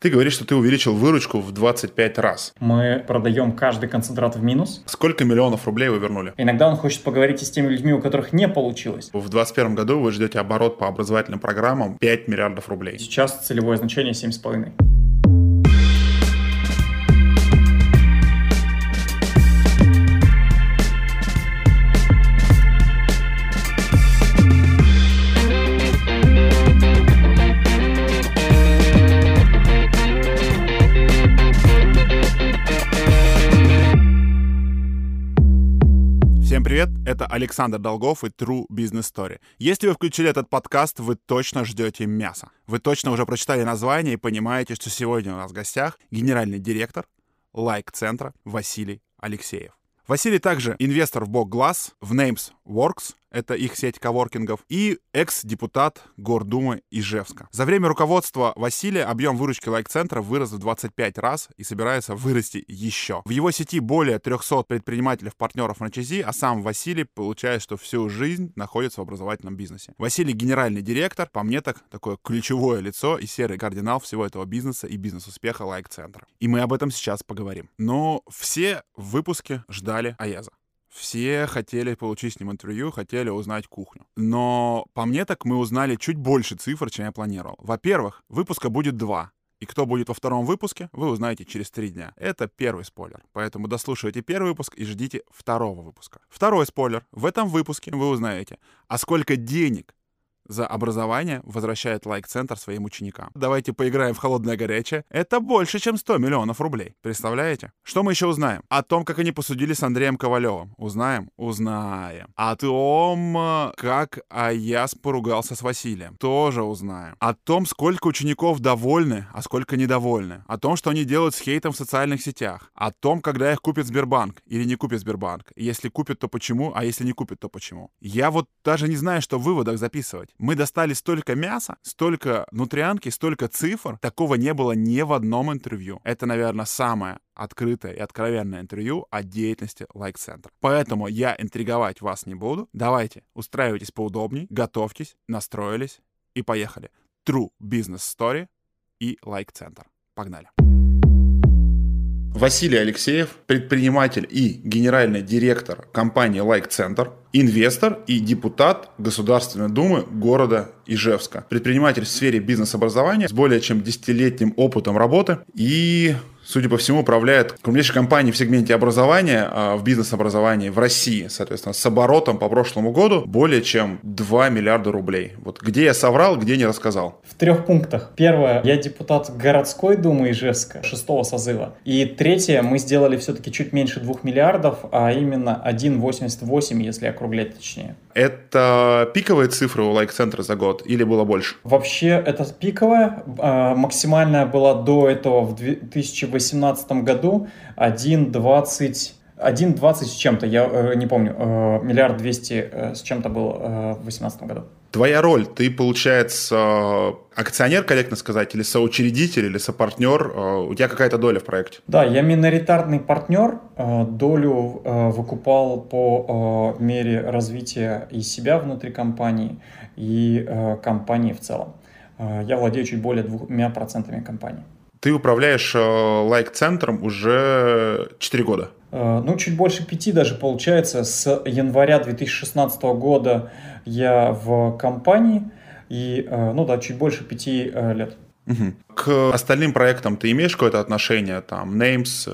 Ты говоришь, что ты увеличил выручку в 25 раз. Мы продаем каждый концентрат в минус. Сколько миллионов рублей вы вернули? Иногда он хочет поговорить и с теми людьми, у которых не получилось. В 2021 году вы ждете оборот по образовательным программам 5 миллиардов рублей. Сейчас целевое значение 7,5. Привет! Это Александр Долгов и True Business Story. Если вы включили этот подкаст, вы точно ждете мяса. Вы точно уже прочитали название и понимаете, что сегодня у нас в гостях генеральный директор лайк-центра Василий Алексеев. Василий также инвестор в Бог Глаз, в Names Works, это их сеть коворкингов, и экс-депутат Гордумы Ижевска. За время руководства Василия объем выручки лайк-центра вырос в 25 раз и собирается вырасти еще. В его сети более 300 предпринимателей-партнеров франчайзи, а сам Василий получает, что всю жизнь находится в образовательном бизнесе. Василий генеральный директор, по мне так, такое ключевое лицо и серый кардинал всего этого бизнеса и бизнес-успеха лайк-центра. И мы об этом сейчас поговорим. Но все в выпуске ждали Аяза. Все хотели получить с ним интервью, хотели узнать кухню. Но по мне так мы узнали чуть больше цифр, чем я планировал. Во-первых, выпуска будет два. И кто будет во втором выпуске, вы узнаете через три дня. Это первый спойлер. Поэтому дослушивайте первый выпуск и ждите второго выпуска. Второй спойлер. В этом выпуске вы узнаете, а сколько денег за образование возвращает лайк-центр своим ученикам. Давайте поиграем в холодное горячее. Это больше, чем 100 миллионов рублей. Представляете? Что мы еще узнаем? О том, как они посудили с Андреем Ковалевым. Узнаем? Узнаем. О том, как Аяс поругался с Василием. Тоже узнаем. О том, сколько учеников довольны, а сколько недовольны. О том, что они делают с хейтом в социальных сетях. О том, когда их купит Сбербанк или не купит Сбербанк. Если купит, то почему, а если не купит, то почему. Я вот даже не знаю, что в выводах записывать. Мы достали столько мяса, столько нутрианки, столько цифр. Такого не было ни в одном интервью. Это, наверное, самое открытое и откровенное интервью о деятельности лайк-центра. Поэтому я интриговать вас не буду. Давайте, устраивайтесь поудобней, готовьтесь, настроились и поехали. True Business Story и лайк-центр. Погнали. Василий Алексеев, предприниматель и генеральный директор компании Like Center, инвестор и депутат Государственной Думы города Ижевска. Предприниматель в сфере бизнес-образования с более чем десятилетним опытом работы и судя по всему, управляет крупнейшей компанией в сегменте образования, а, в бизнес-образовании в России, соответственно, с оборотом по прошлому году более чем 2 миллиарда рублей. Вот где я соврал, где не рассказал. В трех пунктах. Первое, я депутат городской думы Ижевска, шестого созыва. И третье, мы сделали все-таки чуть меньше 2 миллиардов, а именно 1,88, если округлять точнее. Это пиковые цифры у лайк-центра за год или было больше? Вообще это пиковая. А, максимальная была до этого в 2018 году 1,20 1,20 с чем-то, я э, не помню, э, миллиард двести э, с чем-то был в 2018 году. Твоя роль, ты, получается, акционер, корректно сказать, или соучредитель, или сопартнер, у тебя какая-то доля в проекте? Да, я миноритарный партнер, долю выкупал по мере развития и себя внутри компании, и компании в целом. Я владею чуть более двумя процентами компании. Ты управляешь лайк-центром уже 4 года? Э, ну, чуть больше пяти даже получается. С января 2016 года я в компании, и, э, ну да, чуть больше пяти э, лет. Угу. К остальным проектам ты имеешь какое-то отношение, там, Names?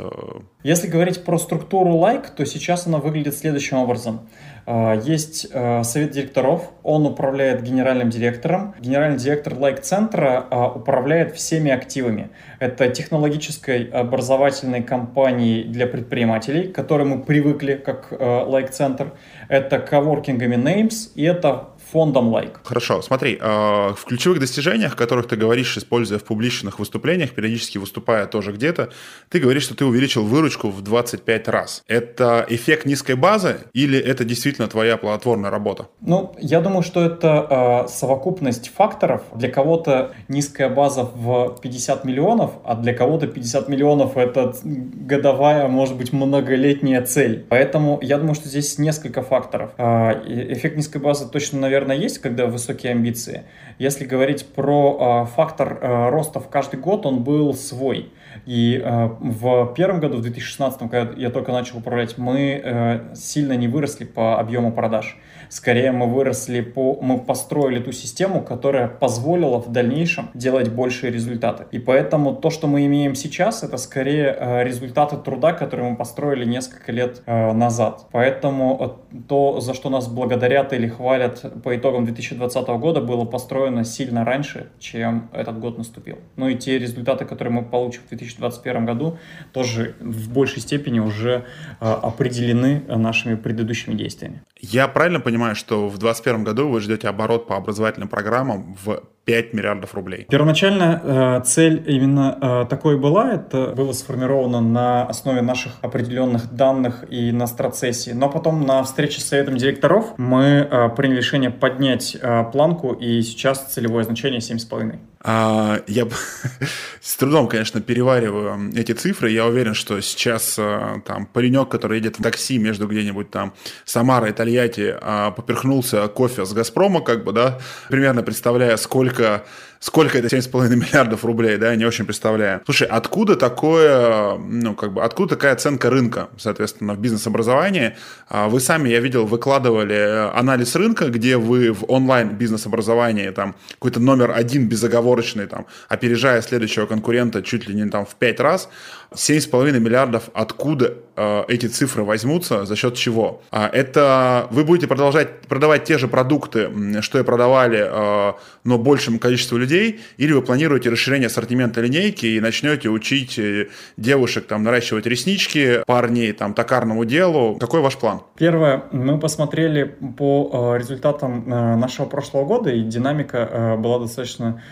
Если говорить про структуру Like, то сейчас она выглядит следующим образом. А, есть а, совет директоров, он управляет генеральным директором. Генеральный директор лайк-центра а, управляет всеми активами. Это технологической образовательной компанией для предпринимателей, к которой мы привыкли как лайк-центр. Это коворкингами Names и это фондом лайк. Хорошо, смотри, в ключевых достижениях, о которых ты говоришь, используя в публичных выступлениях, периодически выступая тоже где-то, ты говоришь, что ты увеличил выручку в 25 раз. Это эффект низкой базы или это действительно действительно твоя плодотворная работа? Ну, я думаю, что это э, совокупность факторов. Для кого-то низкая база в 50 миллионов, а для кого-то 50 миллионов это годовая, может быть, многолетняя цель. Поэтому я думаю, что здесь несколько факторов. Э, эффект низкой базы точно, наверное, наверное, есть, когда высокие амбиции. Если говорить про э, фактор э, роста в каждый год, он был свой. И э, в первом году, в 2016, когда я только начал управлять, мы э, сильно не выросли по объему продаж. Скорее мы выросли по, мы построили ту систему, которая позволила в дальнейшем делать большие результаты. И поэтому то, что мы имеем сейчас, это скорее э, результаты труда, которые мы построили несколько лет э, назад. Поэтому э, то, за что нас благодарят или хвалят по итогам 2020 года, было построено сильно раньше, чем этот год наступил. Ну и те результаты, которые мы получим в 2021 году, тоже в большей степени уже определены нашими предыдущими действиями. Я правильно понимаю, что в 2021 году вы ждете оборот по образовательным программам в 5 миллиардов рублей. Первоначально э, цель именно э, такой была. Это было сформировано на основе наших определенных данных и на страцессии. Но потом на встрече с советом директоров мы э, приняли решение поднять э, планку, и сейчас целевое значение 7,5. А, я с трудом, конечно, перевариваю эти цифры. Я уверен, что сейчас э, там паренек, который едет в такси между где-нибудь там Самара и Тольятти, а, поперхнулся кофе с Газпрома, как бы, да, примерно представляя, сколько сколько это 7,5 миллиардов рублей, да, я не очень представляю. Слушай, откуда такое, ну, как бы, откуда такая оценка рынка, соответственно, в бизнес-образовании? А, вы сами, я видел, выкладывали э, анализ рынка, где вы в онлайн бизнес-образовании, там, какой-то номер один безоговорочный, там, опережая следующего конкурента чуть ли не там в пять раз, 7,5 миллиардов, откуда э, эти цифры возьмутся, за счет чего? А, это вы будете продолжать продавать те же продукты, что и продавали, э, но большему количеству людей, или вы планируете расширение ассортимента линейки и начнете учить э, девушек там наращивать реснички, парней там токарному делу? Какой ваш план? Первое, мы посмотрели по э, результатам э, нашего прошлого года, и динамика была достаточно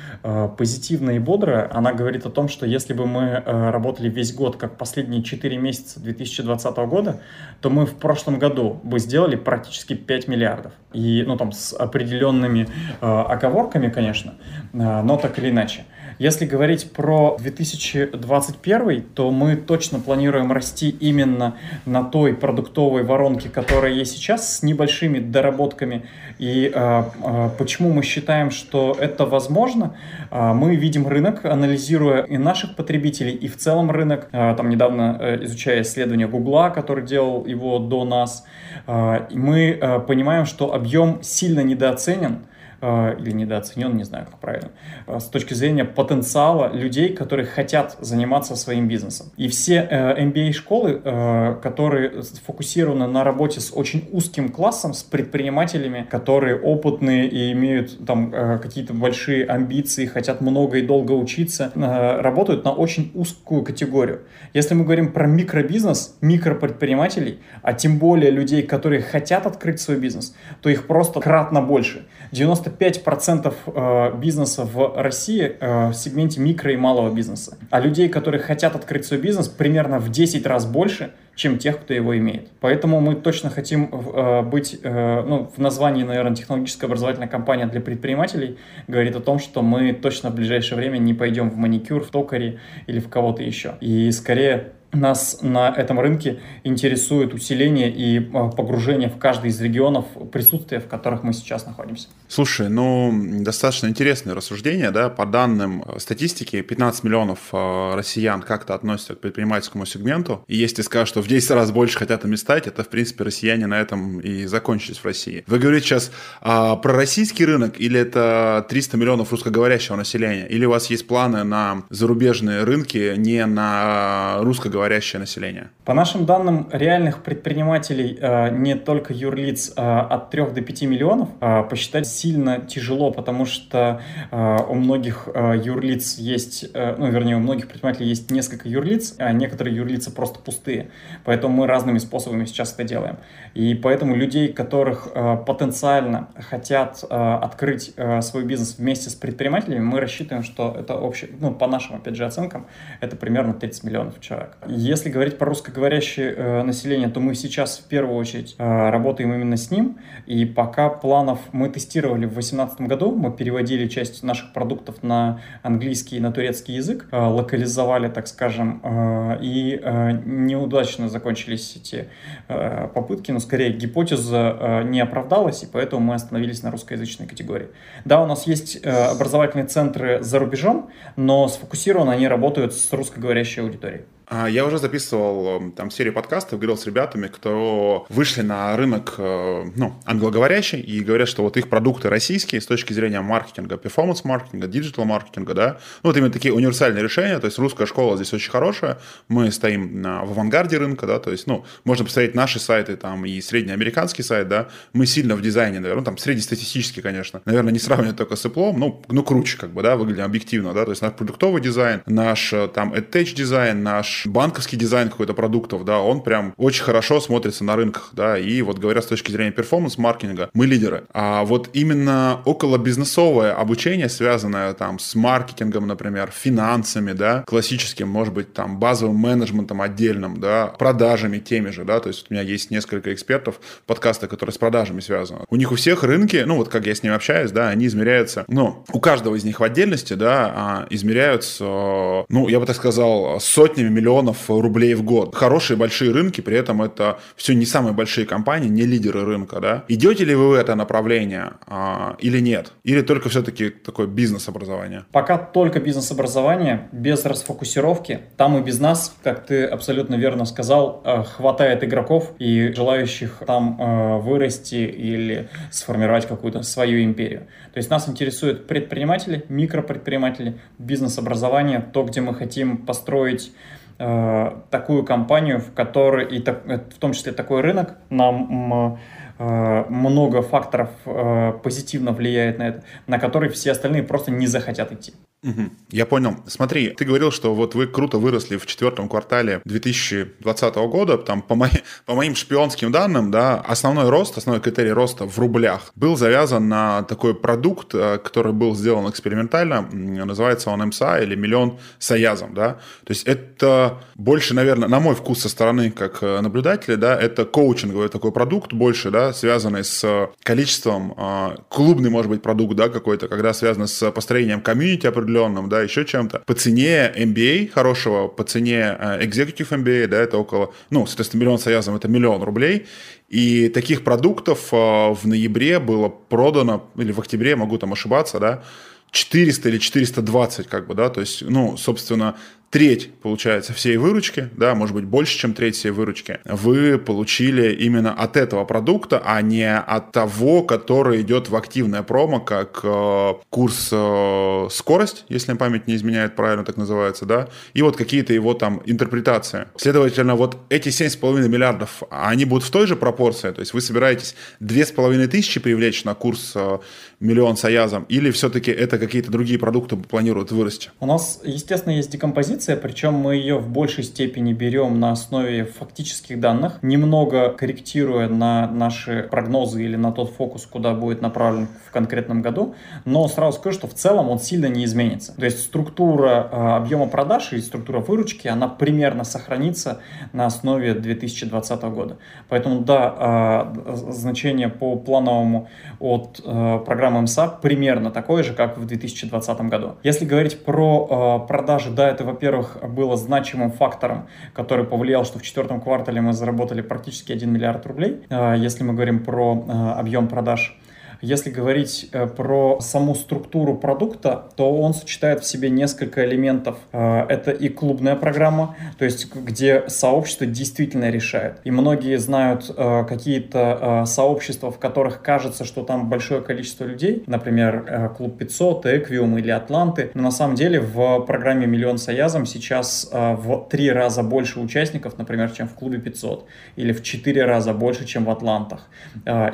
позитивная и бодрая. Она говорит о том, что если бы мы работали весь год, как последние 4 месяца 2020 года, то мы в прошлом году бы сделали практически 5 миллиардов. И, ну, там, с определенными э, оговорками, конечно, э, но так или иначе. Если говорить про 2021, то мы точно планируем расти именно на той продуктовой воронке, которая есть сейчас, с небольшими доработками. И э, э, почему мы считаем, что это возможно? Э, мы видим рынок, анализируя и наших потребителей, и в целом рынок. Э, там недавно э, изучая исследование Гугла, который делал его до нас, э, мы э, понимаем, что объем сильно недооценен или недооценен, не знаю, как правильно, э, с точки зрения потенциала людей, которые хотят заниматься своим бизнесом. И все MBA-школы, э, которые сфокусированы на работе с очень узким классом, с предпринимателями, которые опытные и имеют там какие-то большие амбиции, хотят много и долго учиться, работают на очень узкую категорию. Если мы говорим про микробизнес, микропредпринимателей, а тем более людей, которые хотят открыть свой бизнес, то их просто кратно больше. 95% э, бизнеса в России э, в сегменте микро и малого бизнеса. А людей, которые хотят открыть свой бизнес, примерно в 10 раз больше, чем тех, кто его имеет. Поэтому мы точно хотим э, быть, ну, в названии, наверное, технологическая образовательная компания для предпринимателей говорит о том, что мы точно в ближайшее время не пойдем в маникюр, в токаре или в кого-то еще. И скорее нас на этом рынке интересует усиление и а, погружение в каждый из регионов присутствия, в которых мы сейчас находимся. Слушай, ну, достаточно интересное рассуждение, да, по данным э, статистики, 15 миллионов э, россиян как-то относятся к предпринимательскому сегменту, и если скажут, что в 10 раз больше хотят ими стать, это, в принципе, россияне на этом и закончились в России. Вы говорите сейчас а, про российский рынок, или это 300 миллионов русскоговорящего населения, или у вас есть планы на зарубежные рынки, не на русскоговорящие русскоговорящее население? По нашим данным, реальных предпринимателей э, не только юрлиц э, от 3 до 5 миллионов э, посчитать сильно тяжело, потому что у многих юрлиц есть, ну, вернее, у многих предпринимателей есть несколько юрлиц, а некоторые юрлицы просто пустые. Поэтому мы разными способами сейчас это делаем. И поэтому людей, которых потенциально хотят открыть свой бизнес вместе с предпринимателями, мы рассчитываем, что это общее, ну, по нашим, опять же, оценкам, это примерно 30 миллионов человек. Если говорить про русскоговорящее население, то мы сейчас в первую очередь работаем именно с ним. И пока планов мы тестировали в 2018 году, мы переводили часть наших продуктов на английский и на турецкий язык, локализовали, так скажем, и неудачно закончились эти попытки, но скорее гипотеза не оправдалась, и поэтому мы остановились на русскоязычной категории. Да, у нас есть образовательные центры за рубежом, но сфокусированы они работают с русскоговорящей аудиторией. А, я уже записывал эм, там серию подкастов, говорил с ребятами, кто вышли на рынок э, ну, англоговорящий и говорят, что вот их продукты российские с точки зрения маркетинга, performance-маркетинга, digital-маркетинга, да, ну вот именно такие универсальные решения, то есть русская школа здесь очень хорошая, мы стоим в авангарде рынка, да, то есть, ну, можно посмотреть наши сайты там и среднеамериканский сайт, да, мы сильно в дизайне, наверное, ну, там среднестатистический, конечно, наверное, не сравнивать только с Apple, ну, ну, круче, как бы, да, выглядим объективно, да, то есть наш продуктовый дизайн, наш э, там EdTech дизайн, наш банковский дизайн какой-то продуктов, да, он прям очень хорошо смотрится на рынках, да, и вот говоря с точки зрения перформанс-маркетинга, мы лидеры. А вот именно около бизнесовое обучение, связанное там с маркетингом, например, финансами, да, классическим, может быть, там базовым менеджментом отдельным, да, продажами теми же, да, то есть у меня есть несколько экспертов подкаста, которые с продажами связаны. У них у всех рынки, ну вот как я с ними общаюсь, да, они измеряются, ну, у каждого из них в отдельности, да, а, измеряются, ну, я бы так сказал, сотнями миллионов рублей в год. Хорошие большие рынки, при этом это все не самые большие компании, не лидеры рынка, да. Идете ли вы в это направление а, или нет? Или только все-таки такое бизнес-образование? Пока только бизнес-образование, без расфокусировки. Там и без нас, как ты абсолютно верно сказал, э, хватает игроков и желающих там э, вырасти или сформировать какую-то свою империю. То есть нас интересуют предприниматели, микропредприниматели, бизнес-образование, то, где мы хотим построить такую компанию, в которой, и так, э, в том числе такой рынок, нам э, много факторов э, позитивно влияет на это, на который все остальные просто не захотят идти. Угу. Я понял. Смотри, ты говорил, что вот вы круто выросли в четвертом квартале 2020 года. Там по, мои, по моим шпионским данным, да, основной рост, основной критерий роста в рублях был завязан на такой продукт, э, который был сделан экспериментально. Называется он МСА или миллион с Аязом, да. То есть это больше, наверное, на мой вкус со стороны как э, наблюдателя, да, это коучинговый такой продукт больше, да, связанный с количеством, э, клубный, может быть, продукт, да, какой-то, когда связано с построением комьюнити определенного определенном, да, еще чем-то. По цене MBA хорошего, по цене э, Executive MBA, да, это около, ну, соответственно, миллион союзом это миллион рублей. И таких продуктов э, в ноябре было продано, или в октябре, могу там ошибаться, да, 400 или 420, как бы, да, то есть, ну, собственно, треть, получается, всей выручки, да, может быть, больше, чем треть всей выручки, вы получили именно от этого продукта, а не от того, который идет в активное промо, как э, курс э, скорость, если память не изменяет, правильно так называется, да, и вот какие-то его там интерпретации. Следовательно, вот эти 7,5 миллиардов, они будут в той же пропорции, то есть вы собираетесь 2,5 тысячи привлечь на курс э, миллион с Аязом, или все-таки это какие-то другие продукты планируют вырасти? У нас, естественно, есть декомпозиция, позиция, причем мы ее в большей степени берем на основе фактических данных, немного корректируя на наши прогнозы или на тот фокус, куда будет направлен в конкретном году. Но сразу скажу, что в целом он сильно не изменится. То есть структура э, объема продаж и структура выручки, она примерно сохранится на основе 2020 года. Поэтому да, э, значение по плановому от э, программы МСА примерно такое же, как в 2020 году. Если говорить про продажи, да, это, во-первых, во-первых, было значимым фактором, который повлиял, что в четвертом квартале мы заработали практически 1 миллиард рублей, э, если мы говорим про э, объем продаж. Если говорить э, про саму структуру продукта, то он сочетает в себе несколько элементов. Э, это и клубная программа, то есть где сообщество действительно решает. И многие знают э, какие-то сообщества, в которых кажется, что там большое количество людей, например, клуб 500, Эквиум или Атланты, но на самом деле в программе «Миллион с Аязом» сейчас в три раза больше участников, например, чем в клубе 500, или в четыре раза больше, чем в Атлантах.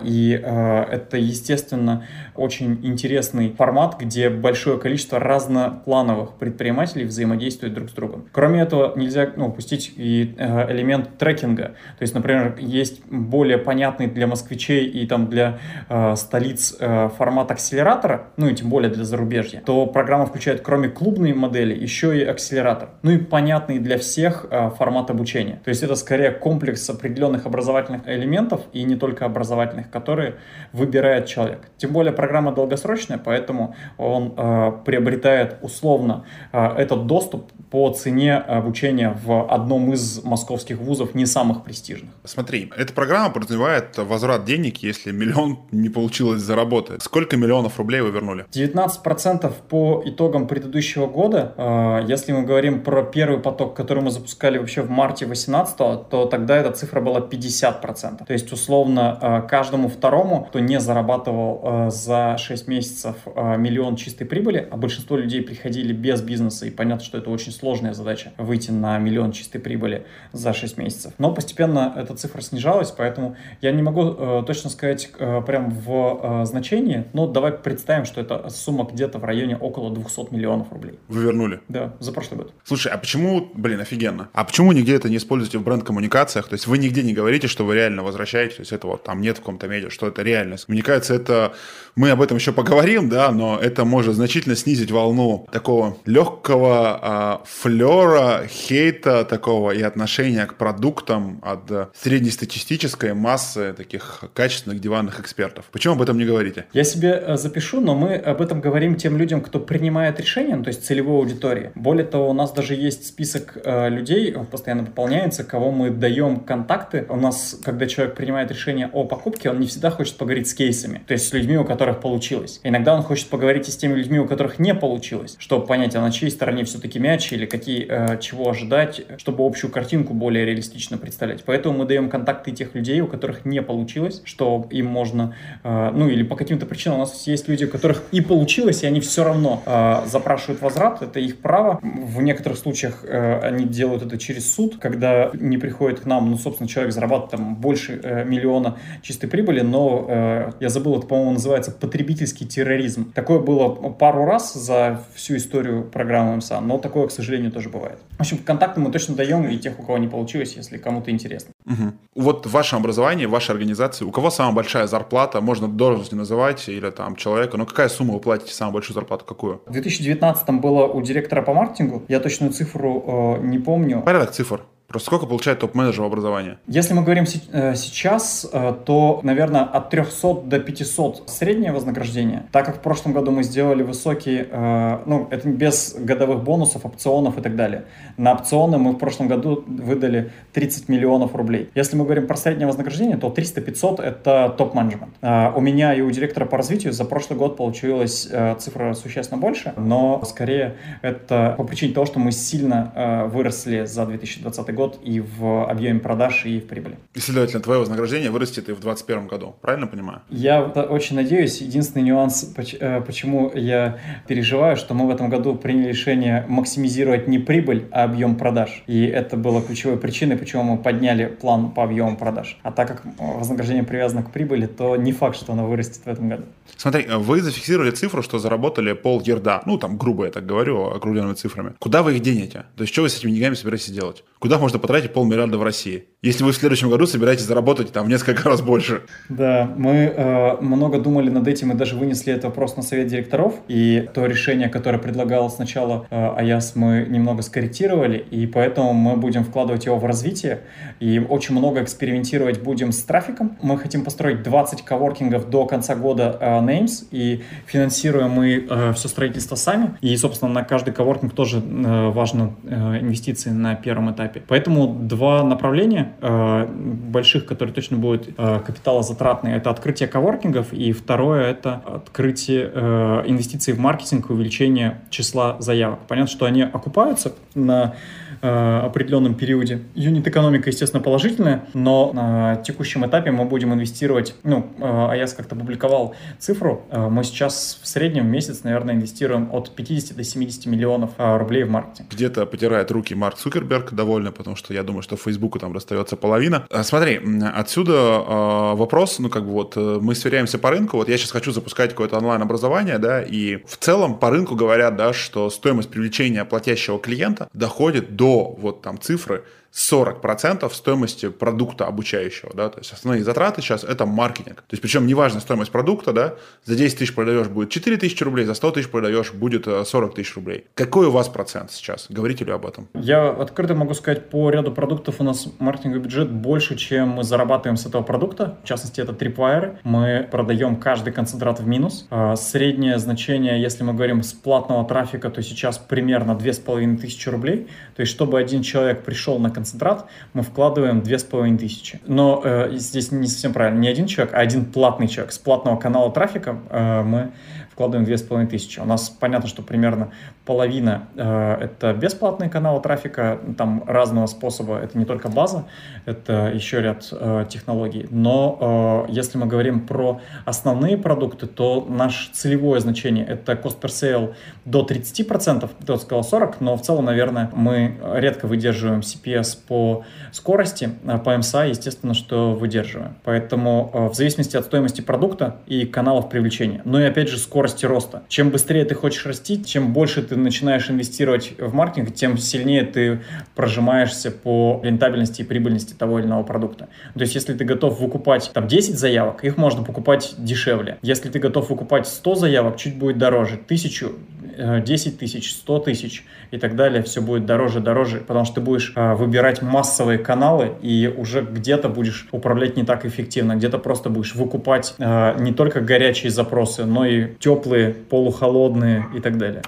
И это, естественно, естественно, очень интересный формат, где большое количество разноплановых предпринимателей взаимодействуют друг с другом. Кроме этого, нельзя ну, упустить и э, элемент трекинга. То есть, например, есть более понятный для москвичей и там для э, столиц э, формат акселератора, ну и тем более для зарубежья, то программа включает кроме клубной модели еще и акселератор. Ну и понятный для всех э, формат обучения. То есть это скорее комплекс определенных образовательных элементов и не только образовательных, которые выбирает человек. Тем более программа долгосрочная, поэтому он э, приобретает условно э, этот доступ по цене обучения в одном из московских вузов, не самых престижных. Смотри, эта программа подразумевает возврат денег, если миллион не получилось заработать. Сколько миллионов рублей вы вернули? 19% по итогам предыдущего года. Э, если мы говорим про первый поток, который мы запускали вообще в марте 2018, то тогда эта цифра была 50%. То есть, условно, э, каждому второму, кто не зарабатывал э, за 6 месяцев миллион чистой прибыли, а большинство людей приходили без бизнеса, и понятно, что это очень сложная задача выйти на миллион чистой прибыли за 6 месяцев. Но постепенно эта цифра снижалась, поэтому я не могу э, точно сказать э, прям в э, значении, но давай представим, что это сумма где-то в районе около 200 миллионов рублей. Вы вернули? Да, за прошлый год. Слушай, а почему, блин, офигенно. А почему нигде это не используете в бренд-коммуникациях? То есть вы нигде не говорите, что вы реально возвращаете, то есть это вот там нет в каком-то медиа, что это реальность. Коммуникация это, мы об этом еще поговорим, да, но это может значительно снизить волну такого легкого а, флера, хейта такого и отношения к продуктам от среднестатистической массы таких качественных диванных экспертов. Почему об этом не говорите? Я себе э, запишу, но мы об этом говорим тем людям, кто принимает решения, ну, то есть целевой аудитории. Более того, у нас даже есть список э, людей, он постоянно пополняется, кого мы даем контакты. У нас, когда человек принимает решение о покупке, он не всегда хочет поговорить с кейсами, то есть с людьми, у которых получилось. Иногда он хочет поговорить и с теми людьми, у которых не получилось, чтобы понять, а на чьей стороне все-таки мяч или какие, э, чего ожидать, чтобы общую картинку более реалистично представлять. Поэтому мы даем контакты тех людей, у которых не получилось, что им можно, э, ну или по каким-то причинам у нас есть люди, у которых и получилось, и они все равно э, запрашивают возврат, это их право. В некоторых случаях э, они делают это через суд, когда не приходит к нам, ну, собственно, человек зарабатывает там больше э, миллиона чистой прибыли, но э, я забыл, это, по-моему, называется потребительский терроризм. Такое было пару раз за всю историю программы МСА, но такое, к сожалению, тоже бывает. В общем, контакты мы точно даем и тех, у кого не получилось, если кому-то интересно. Угу. Вот в вашем образовании, в вашей организации, у кого самая большая зарплата, можно должность не называть, или там человека, но какая сумма вы платите самую большую зарплату, какую? В 2019 было у директора по маркетингу, я точную цифру э, не помню. Порядок цифр. Просто сколько получает топ-менеджер в образовании? Если мы говорим э, сейчас, э, то, наверное, от 300 до 500 среднее вознаграждение. Так как в прошлом году мы сделали высокие, э, ну, это без годовых бонусов, опционов и так далее. На опционы мы в прошлом году выдали 30 миллионов рублей. Если мы говорим про среднее вознаграждение, то 300-500 это топ-менеджмент. У меня и у директора по развитию за прошлый год получилась цифра существенно больше, но скорее это по причине того, что мы сильно выросли за 2020 год год и в объеме продаж, и в прибыли. И, следовательно, твое вознаграждение вырастет и в 2021 году, правильно понимаю? Я очень надеюсь. Единственный нюанс, э, почему я переживаю, что мы в этом году приняли решение максимизировать не прибыль, а объем продаж. И это было ключевой причиной, почему мы подняли план по объему продаж. А так как вознаграждение привязано к прибыли, то не факт, что оно вырастет в этом году. Смотри, вы зафиксировали цифру, что заработали пол ерда. Ну, там, грубо я так говорю, округленными цифрами. Куда вы их денете? То есть, что вы с этими деньгами собираетесь делать? Куда можно потратить полмиллиарда в России? Если вы в следующем году собираетесь заработать там несколько раз больше. Да, мы э, много думали над этим и даже вынесли этот вопрос на совет директоров. И то решение, которое предлагал сначала э, АЯС, мы немного скорректировали, и поэтому мы будем вкладывать его в развитие. И очень много экспериментировать будем с трафиком. Мы хотим построить 20 коворкингов до конца года э, Names, и финансируем мы э, все строительство сами. И, собственно, на каждый коворкинг тоже э, важно э, инвестиции на первом этапе. Поэтому два направления э, больших, которые точно будут э, капиталозатратные, это открытие коворкингов, и второе это открытие э, инвестиций в маркетинг и увеличение числа заявок. Понятно, что они окупаются на Э, определенном периоде. Юнит-экономика, естественно, положительная, но на текущем этапе мы будем инвестировать, ну, э, АЯС как-то публиковал цифру, э, мы сейчас в среднем в месяц, наверное, инвестируем от 50 до 70 миллионов рублей в маркетинг. Где-то потирает руки Марк Цукерберг, довольный довольны, потому что я думаю, что Фейсбуку там расстается половина. А, смотри, отсюда э, вопрос, ну как бы вот э, мы сверяемся по рынку, вот я сейчас хочу запускать какое-то онлайн-образование, да, и в целом по рынку говорят, да, что стоимость привлечения платящего клиента доходит до вот там цифры 40% стоимости продукта обучающего, да, то есть основные затраты сейчас это маркетинг. То есть причем неважно стоимость продукта, да, за 10 тысяч продаешь будет 4 тысячи рублей, за 100 тысяч продаешь будет 40 э, тысяч рублей. Какой у вас процент сейчас? Говорите ли об этом? Я открыто могу сказать, по ряду продуктов у нас маркетинговый бюджет больше, чем мы зарабатываем с этого продукта. В частности, это Tripwire. Мы продаем каждый концентрат в минус. А, среднее значение, если мы говорим с платного трафика, то сейчас примерно 2500 рублей. То есть, чтобы один человек пришел на концентрат, мы вкладываем 2500. Но э, здесь не совсем правильно. Не один человек, а один платный человек. С платного канала трафика э, мы вкладываем 2500. У нас понятно, что примерно половина э, это бесплатные каналы трафика, там разного способа, это не только база, это еще ряд э, технологий. Но э, если мы говорим про основные продукты, то наше целевое значение это cost per sale до 30%, ты вот сказал 40, но в целом, наверное, мы редко выдерживаем CPS по скорости, а по MSA, естественно, что выдерживаем. Поэтому э, в зависимости от стоимости продукта и каналов привлечения, ну и опять же скорость скорости роста. Чем быстрее ты хочешь расти, чем больше ты начинаешь инвестировать в маркетинг, тем сильнее ты прожимаешься по рентабельности и прибыльности того или иного продукта. То есть, если ты готов выкупать там 10 заявок, их можно покупать дешевле. Если ты готов выкупать 100 заявок, чуть будет дороже. Тысячу 10 э, тысяч, 100 тысяч и так далее, все будет дороже, дороже, потому что ты будешь э, выбирать массовые каналы и уже где-то будешь управлять не так эффективно, где-то просто будешь выкупать э, не только горячие запросы, но и теплые, полухолодные и так далее.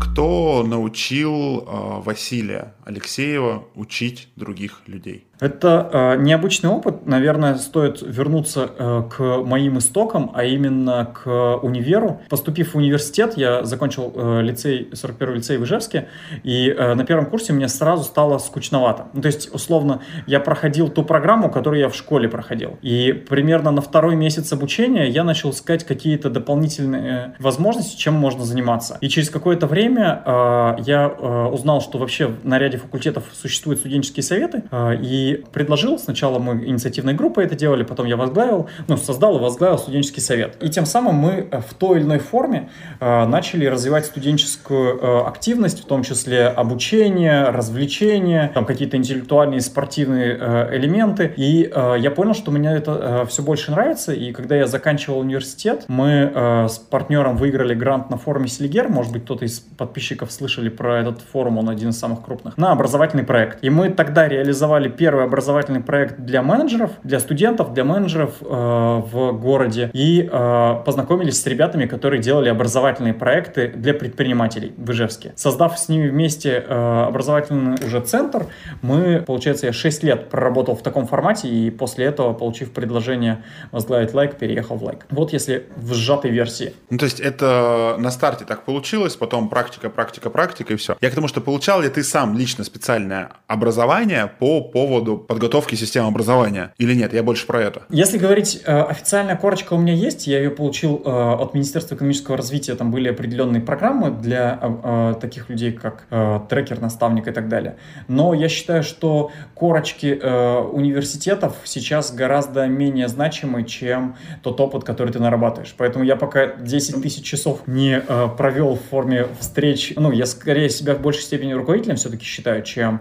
Кто научил Василия Алексеева учить других людей? Это э, необычный опыт. Наверное, стоит вернуться э, к моим истокам, а именно к универу. Поступив в университет, я закончил э, лицей, 41 лицей в Ижевске, и э, на первом курсе мне сразу стало скучновато. Ну, то есть, условно, я проходил ту программу, которую я в школе проходил. И примерно на второй месяц обучения я начал искать какие-то дополнительные возможности, чем можно заниматься. И через какое-то время э, я э, узнал, что вообще на ряде факультетов существуют студенческие советы, э, и предложил, сначала мы инициативной группой это делали, потом я возглавил, ну, создал и возглавил студенческий совет. И тем самым мы э, в той или иной форме э, начали развивать студенческую э, активность, в том числе обучение, развлечения, там какие-то интеллектуальные, спортивные э, элементы. И я понял, что мне это все больше нравится. И когда я заканчивал университет, мы с партнером выиграли грант на форуме Селигер. Может быть, кто-то из подписчиков слышали про этот форум, он один из самых крупных, на образовательный проект. И мы тогда реализовали первый образовательный проект для менеджеров, для студентов, для менеджеров э, в городе и э, познакомились с ребятами, которые делали образовательные проекты для предпринимателей в Ижевске. Создав с ними вместе э, образовательный уже центр, мы, получается, я 6 лет проработал в таком формате и после этого, получив предложение возглавить лайк, переехал в лайк. Вот если в сжатой версии. Ну, то есть это на старте так получилось, потом практика, практика, практика и все. Я к тому, что получал ли ты сам лично специальное образование по поводу поводу подготовки системы образования или нет? Я больше про это. Если говорить, э, официальная корочка у меня есть, я ее получил э, от Министерства экономического развития, там были определенные программы для э, таких людей, как трекер, наставник и так далее. Но я считаю, что корочки университетов сейчас гораздо менее значимы, чем тот опыт, который ты нарабатываешь. Поэтому я пока 10 тысяч часов не провел в форме встреч, ну, я скорее себя в большей степени руководителем все-таки считаю, чем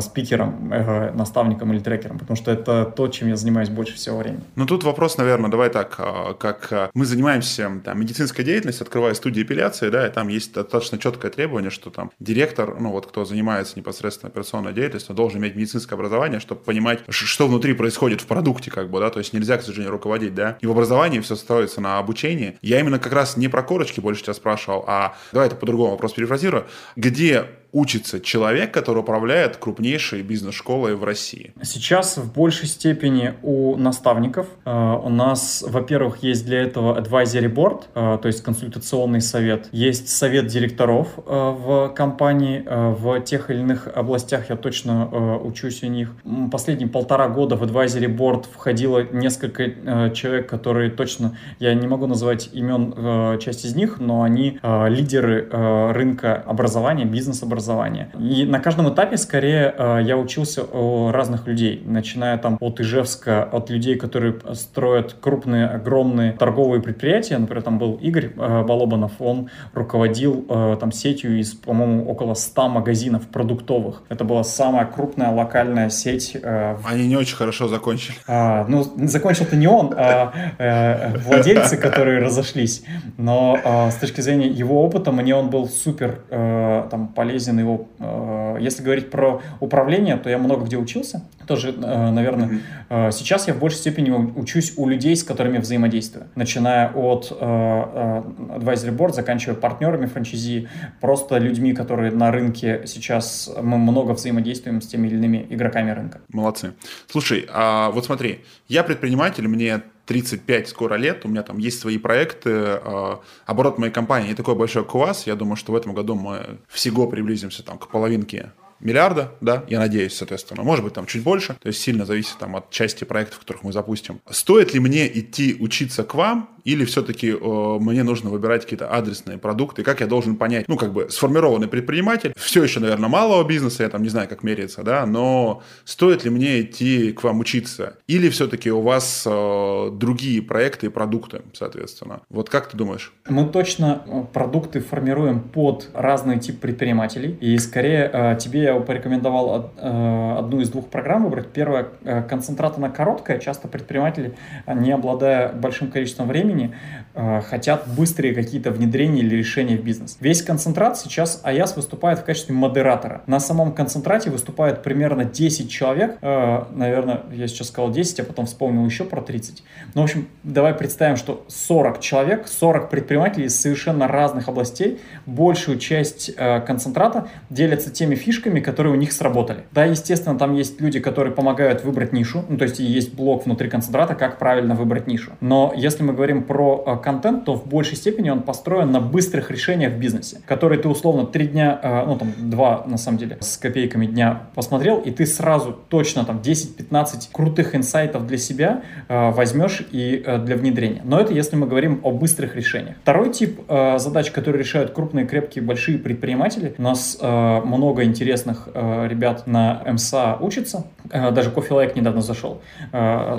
спикером, наставником наставником или трекером, потому что это то, чем я занимаюсь больше всего времени. Ну, тут вопрос, наверное, давай так, а, как а, мы занимаемся там, медицинской деятельностью, открывая студию эпиляции, да, и там есть достаточно четкое требование, что там директор, ну, вот кто занимается непосредственно операционной деятельностью, должен иметь медицинское образование, чтобы понимать, что внутри происходит в продукте, как бы, да, то есть нельзя, к сожалению, руководить, да, и в образовании все строится на обучении. Я именно как раз не про корочки больше тебя спрашивал, а давай это по-другому вопрос перефразирую, где учится человек, который управляет крупнейшей бизнес-школой в России? Сейчас в большей степени у наставников. Э, у нас, во-первых, есть для этого advisory board, э, то есть консультационный совет. Есть совет директоров э, в компании. В тех или иных областях я точно учусь у них. Последние полтора года в advisory board входило несколько человек, которые точно, я не могу назвать имен часть из них, но они лидеры рынка образования, бизнес-образования образования. И на каждом этапе, скорее, я учился у разных людей, начиная там от Ижевска, от людей, которые строят крупные, огромные торговые предприятия. Например, там был Игорь Балобанов, он руководил там сетью из, по-моему, около 100 магазинов продуктовых. Это была самая крупная локальная сеть. Они не очень хорошо закончили. А, ну, закончил-то не он, а э, владельцы, которые разошлись. Но э, с точки зрения его опыта, мне он был супер э, там, полезен. Его, э, если говорить про управление, то я много где учился. Тоже, э, наверное, э, сейчас я в большей степени учусь у людей, с которыми взаимодействую. Начиная от advisory board, заканчивая партнерами франчайзи, просто людьми, которые на рынке сейчас мы много взаимодействуем с теми или иными игроками рынка. Молодцы. Слушай, а вот смотри, я предприниматель, мне 35 скоро лет, у меня там есть свои проекты, э, оборот моей компании не такой большой, как у вас, я думаю, что в этом году мы всего приблизимся там к половинке миллиарда, да, я надеюсь, соответственно, может быть, там чуть больше, то есть сильно зависит там от части проектов, которых мы запустим. Стоит ли мне идти учиться к вам или все-таки э, мне нужно выбирать какие-то адресные продукты? Как я должен понять? Ну, как бы сформированный предприниматель, все еще, наверное, малого бизнеса, я там не знаю, как меряется, да, но стоит ли мне идти к вам учиться? Или все-таки у вас э, другие проекты и продукты, соответственно? Вот как ты думаешь? Мы точно э, продукты формируем под разный тип предпринимателей, и скорее э, тебе я порекомендовал э, одну из двух программ выбрать. Первая, э, концентрат она короткая, часто предприниматели, не обладая большим количеством времени, времени э, хотят быстрые какие-то внедрения или решения в бизнес. Весь концентрат сейчас АЯС выступает в качестве модератора. На самом концентрате выступает примерно 10 человек. Э, наверное, я сейчас сказал 10, а потом вспомнил еще про 30. Ну, в общем, давай представим, что 40 человек, 40 предпринимателей из совершенно разных областей, большую часть э, концентрата делятся теми фишками, которые у них сработали. Да, естественно, там есть люди, которые помогают выбрать нишу, ну, то есть есть блок внутри концентрата, как правильно выбрать нишу. Но если мы говорим про э, контент, то в большей степени он построен на быстрых решениях в бизнесе, которые ты условно три дня, э, ну там два на самом деле, с копейками дня посмотрел, и ты сразу точно там 10-15 крутых инсайтов для себя э, возьмешь и для внедрения. Но это если мы говорим о быстрых решениях. Второй тип задач, которые решают крупные, крепкие, большие предприниматели. У нас много интересных ребят на МСА учатся. Даже Coffee Like недавно зашел.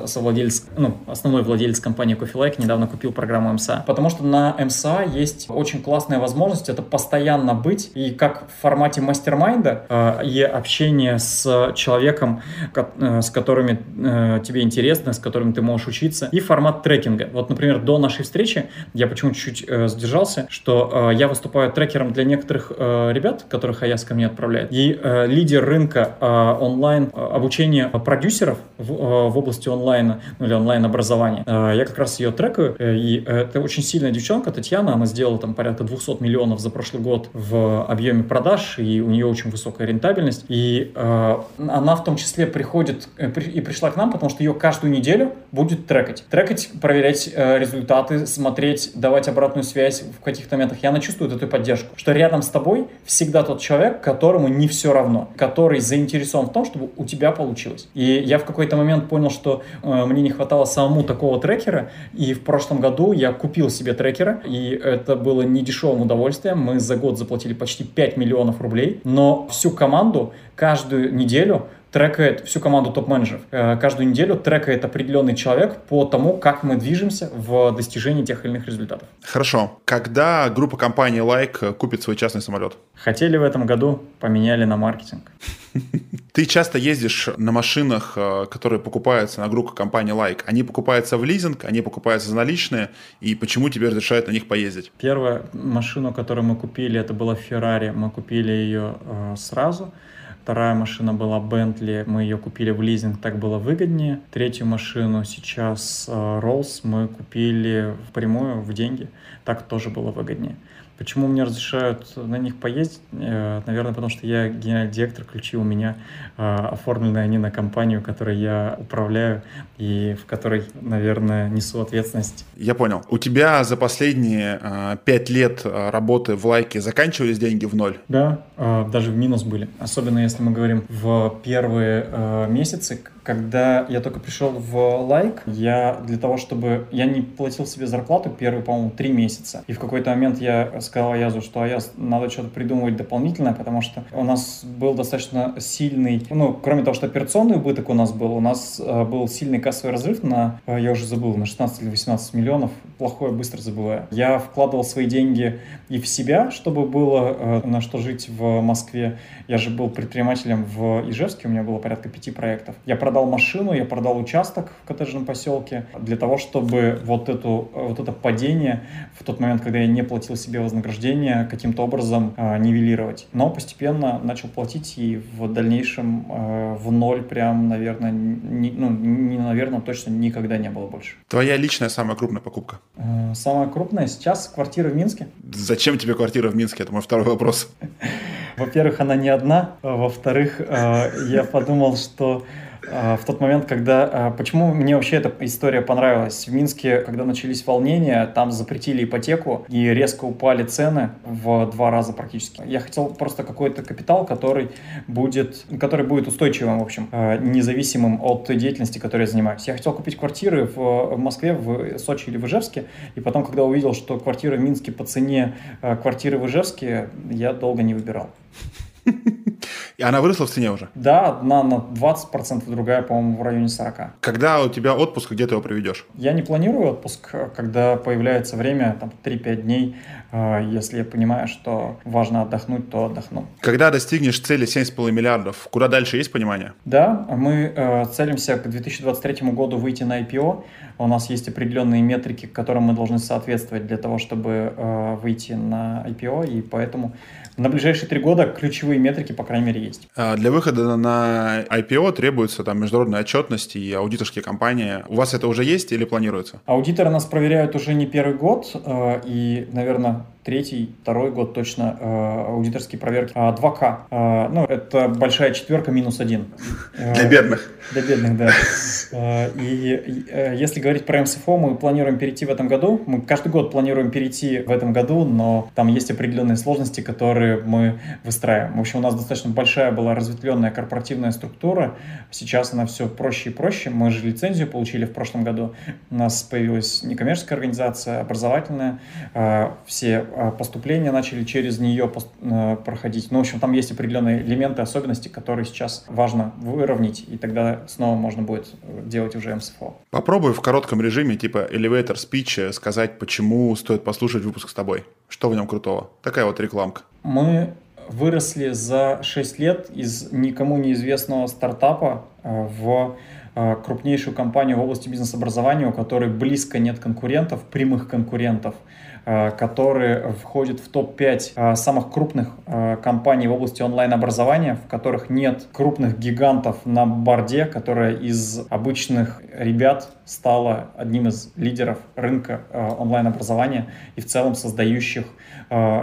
Совладелец, ну, основной владелец компании Coffee Like недавно купил программу МСА. Потому что на МСА есть очень классная возможность это постоянно быть и как в формате мастер-майнда э, и общение с человеком, э, с которыми э, тебе интересно, с которым ты можешь учиться, и формат трекинга. Вот, например, до нашей встречи я почему чуть-чуть э, сдержался, что я выступаю трекером для некоторых ребят, которых АЯС ко мне отправляет, и лидер рынка онлайн обучения продюсеров в, области онлайна, ну или онлайн образования. Э, я как раз ее трекаю, и это очень сильная девчонка, Татьяна, она сделала там порядка 200 миллионов за прошлый год в объеме продаж, и у нее очень высокая рентабельность. И э, она в том числе приходит э, и пришла к нам, потому что ее каждую неделю будет трекать. Трекать, проверять э, результаты, смотреть, давать обратную связь в каких-то моментах. И она чувствует эту поддержку, что рядом с тобой всегда тот человек, которому не все равно, который заинтересован в том, чтобы у тебя получилось. И я в какой-то момент понял, что э, мне не хватало самому такого трекера, и в прошлом прошлом году я купил себе трекера, и это было не дешевым удовольствием. Мы за год заплатили почти 5 миллионов рублей, но всю команду каждую неделю трекает всю команду топ-менеджеров. Э, каждую неделю трекает определенный человек по тому, как мы движемся в достижении тех или иных результатов. Хорошо. Когда группа компаний Like купит свой частный самолет? Хотели в этом году, поменяли на маркетинг. Ты часто ездишь на машинах, э, которые покупаются на группу компании Like. Они покупаются в лизинг, они покупаются за наличные, и почему тебе разрешают на них поездить? Первая машину, которую мы купили, это была Ferrari. Мы купили ее э, сразу. Вторая машина была Bentley, мы ее купили в лизинг, так было выгоднее. Третью машину сейчас э, Rolls мы купили впрямую в деньги, так тоже было выгоднее. Почему мне разрешают на них поездить? Э, наверное, потому что я генеральный директор, ключи у меня э, оформлены они на компанию, которой я управляю и в которой, наверное, несу ответственность. Я понял. У тебя за последние э, пять лет работы в лайке заканчивались деньги в ноль? Да, даже в минус были. Особенно если мы говорим в первые месяцы, Когда я только пришел в Like, я для того, чтобы... Я не платил себе зарплату первые, по-моему, три месяца. И в какой-то момент я сказал Аязу, что Аяз, надо что-то придумывать дополнительное, потому что у нас был достаточно сильный... Ну, кроме того, что операционный убыток у нас был, у нас э, был сильный кассовый разрыв на, э, я уже забыл, на 16 или 18 миллионов. Плохое быстро забываю. Я вкладывал свои деньги и в себя, чтобы было э, на что жить в Москве. Я же был предпринимателем в Ижевске, у меня было порядка пяти проектов. Я продал машину, я продал участок в коттеджном поселке для того, чтобы вот, эту, вот это падение в тот момент, когда я не платил себе вознаграждение, каким-то образом э, нивелировать. Но постепенно начал платить и в дальнейшем э, в ноль прям, наверное, не, ну, не наверное, точно никогда не было больше. Твоя личная самая крупная покупка? Э, самая крупная сейчас квартира в Минске. Зачем тебе квартира в Минске? Это мой второй вопрос. Во-первых, она не одна. Во-вторых, я подумал, что в тот момент, когда... А, почему мне вообще эта история понравилась? В Минске, когда начались волнения, там запретили ипотеку и резко упали цены в два раза практически. Я хотел просто какой-то капитал, который будет, который будет устойчивым, в общем, а, независимым от той деятельности, которой я занимаюсь. Я хотел купить квартиры в Москве, в Сочи или в Ижевске, и потом, когда увидел, что квартиры в Минске по цене квартиры в Ижевске, я долго не выбирал. И она выросла в цене уже? Да, одна на 20%, другая, по-моему, в районе 40%. Когда у тебя отпуск, где ты его проведешь? Я не планирую отпуск, когда появляется время, там, 3-5 дней. А, если я понимаю, что важно отдохнуть, то отдохну. Когда достигнешь цели 7,5 миллиардов, куда дальше есть понимание? Да, мы э, целимся к 2023 году выйти на IPO. У нас есть определенные метрики, которым мы должны соответствовать для того, чтобы э, выйти на IPO, и поэтому на ближайшие три года ключевые метрики, по крайней мере, есть. А для выхода на IPO требуется там международная отчетность и аудиторские компании. У вас это уже есть или планируется? Аудиторы нас проверяют уже не первый год, э, и, наверное, третий, второй год точно э, аудиторские проверки. 2К. А, ну, это большая четверка минус один. Для бедных. Для бедных, да. И если говорить про МСФО, мы планируем перейти в этом году. Мы каждый год планируем перейти в этом году, но там есть определенные сложности, которые мы выстраиваем. В общем, у нас достаточно большая была разветвленная корпоративная структура. Сейчас она все проще и проще. Мы же лицензию получили в прошлом году. У нас появилась некоммерческая организация, образовательная. Все а, поступления начали через нее э, проходить. Ну, в общем, там есть определенные элементы, особенности, которые сейчас важно выровнять, и тогда снова можно будет э, делать уже МСФО. Попробуй в коротком режиме, типа elevator speech, сказать, почему стоит послушать выпуск с тобой. Что в нем крутого? Такая вот рекламка. Мы выросли за 6 лет из никому неизвестного стартапа э, в крупнейшую компанию в области бизнес-образования, у которой близко нет конкурентов, прямых конкурентов. Э, который входит в топ-5 э, самых крупных э, компаний в области онлайн-образования, в которых нет крупных гигантов на борде, которая из обычных ребят стала одним из лидеров рынка онлайн-образования и в целом создающих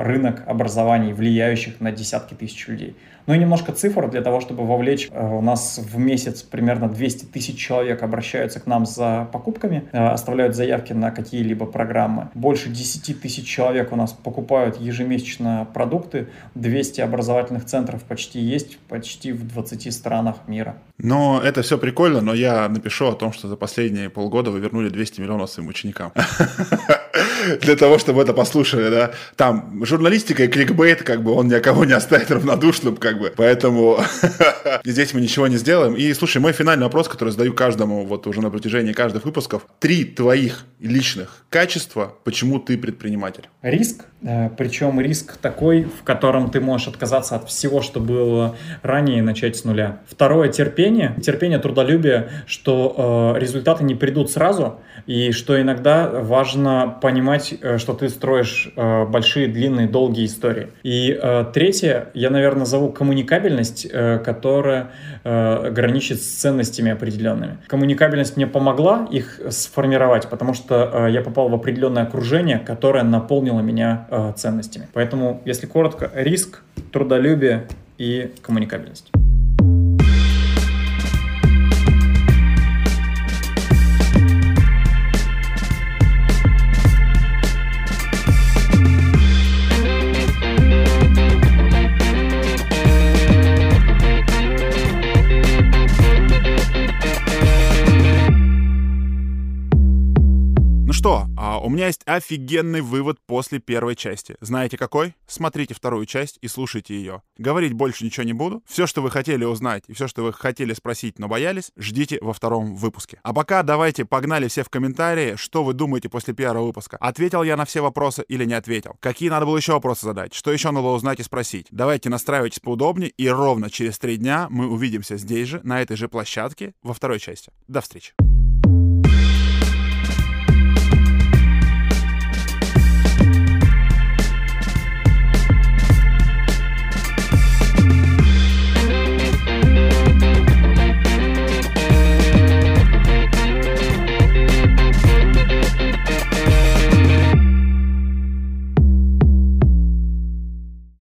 рынок образований, влияющих на десятки тысяч людей. Ну и немножко цифр для того, чтобы вовлечь. Э, у нас в месяц примерно 200 тысяч человек обращаются к нам за покупками, э, оставляют заявки на какие-либо программы. Больше 10 тысяч человек у нас покупают ежемесячно продукты. 200 образовательных центров почти есть, почти в 20 странах мира. Но это все прикольно, но я напишу о том, что за последние полгода вы вернули 200 миллионов своим ученикам. Для того, чтобы это послушали, да. Там журналистика и кликбейт, как бы он никого не оставит равнодушным, как бы. Поэтому здесь мы ничего не сделаем. И слушай, мой финальный вопрос, который задаю каждому вот уже на протяжении каждых выпусков. Три твоих личных качества, почему ты предприниматель? Риск, э, причем риск такой, в котором ты можешь отказаться от всего, что было ранее, и начать с нуля. Второе, терпение. Терпение, трудолюбие, что э, результаты не придут сразу, и что иногда важно понимать, э, что ты строишь э, большие, длинные, долгие истории. И э, третье, я, наверное, зову коммуникабельность, которая граничит с ценностями определенными. Коммуникабельность мне помогла их сформировать, потому что я попал в определенное окружение, которое наполнило меня ценностями. Поэтому, если коротко, риск, трудолюбие и коммуникабельность. Меня есть офигенный вывод после первой части. Знаете какой? Смотрите вторую часть и слушайте ее. Говорить больше ничего не буду. Все, что вы хотели узнать и все, что вы хотели спросить, но боялись, ждите во втором выпуске. А пока давайте погнали все в комментарии, что вы думаете после первого выпуска. Ответил я на все вопросы или не ответил? Какие надо было еще вопросы задать? Что еще надо было узнать и спросить? Давайте настраивайтесь поудобнее, и ровно через три дня мы увидимся здесь же, на этой же площадке, во второй части. До встречи.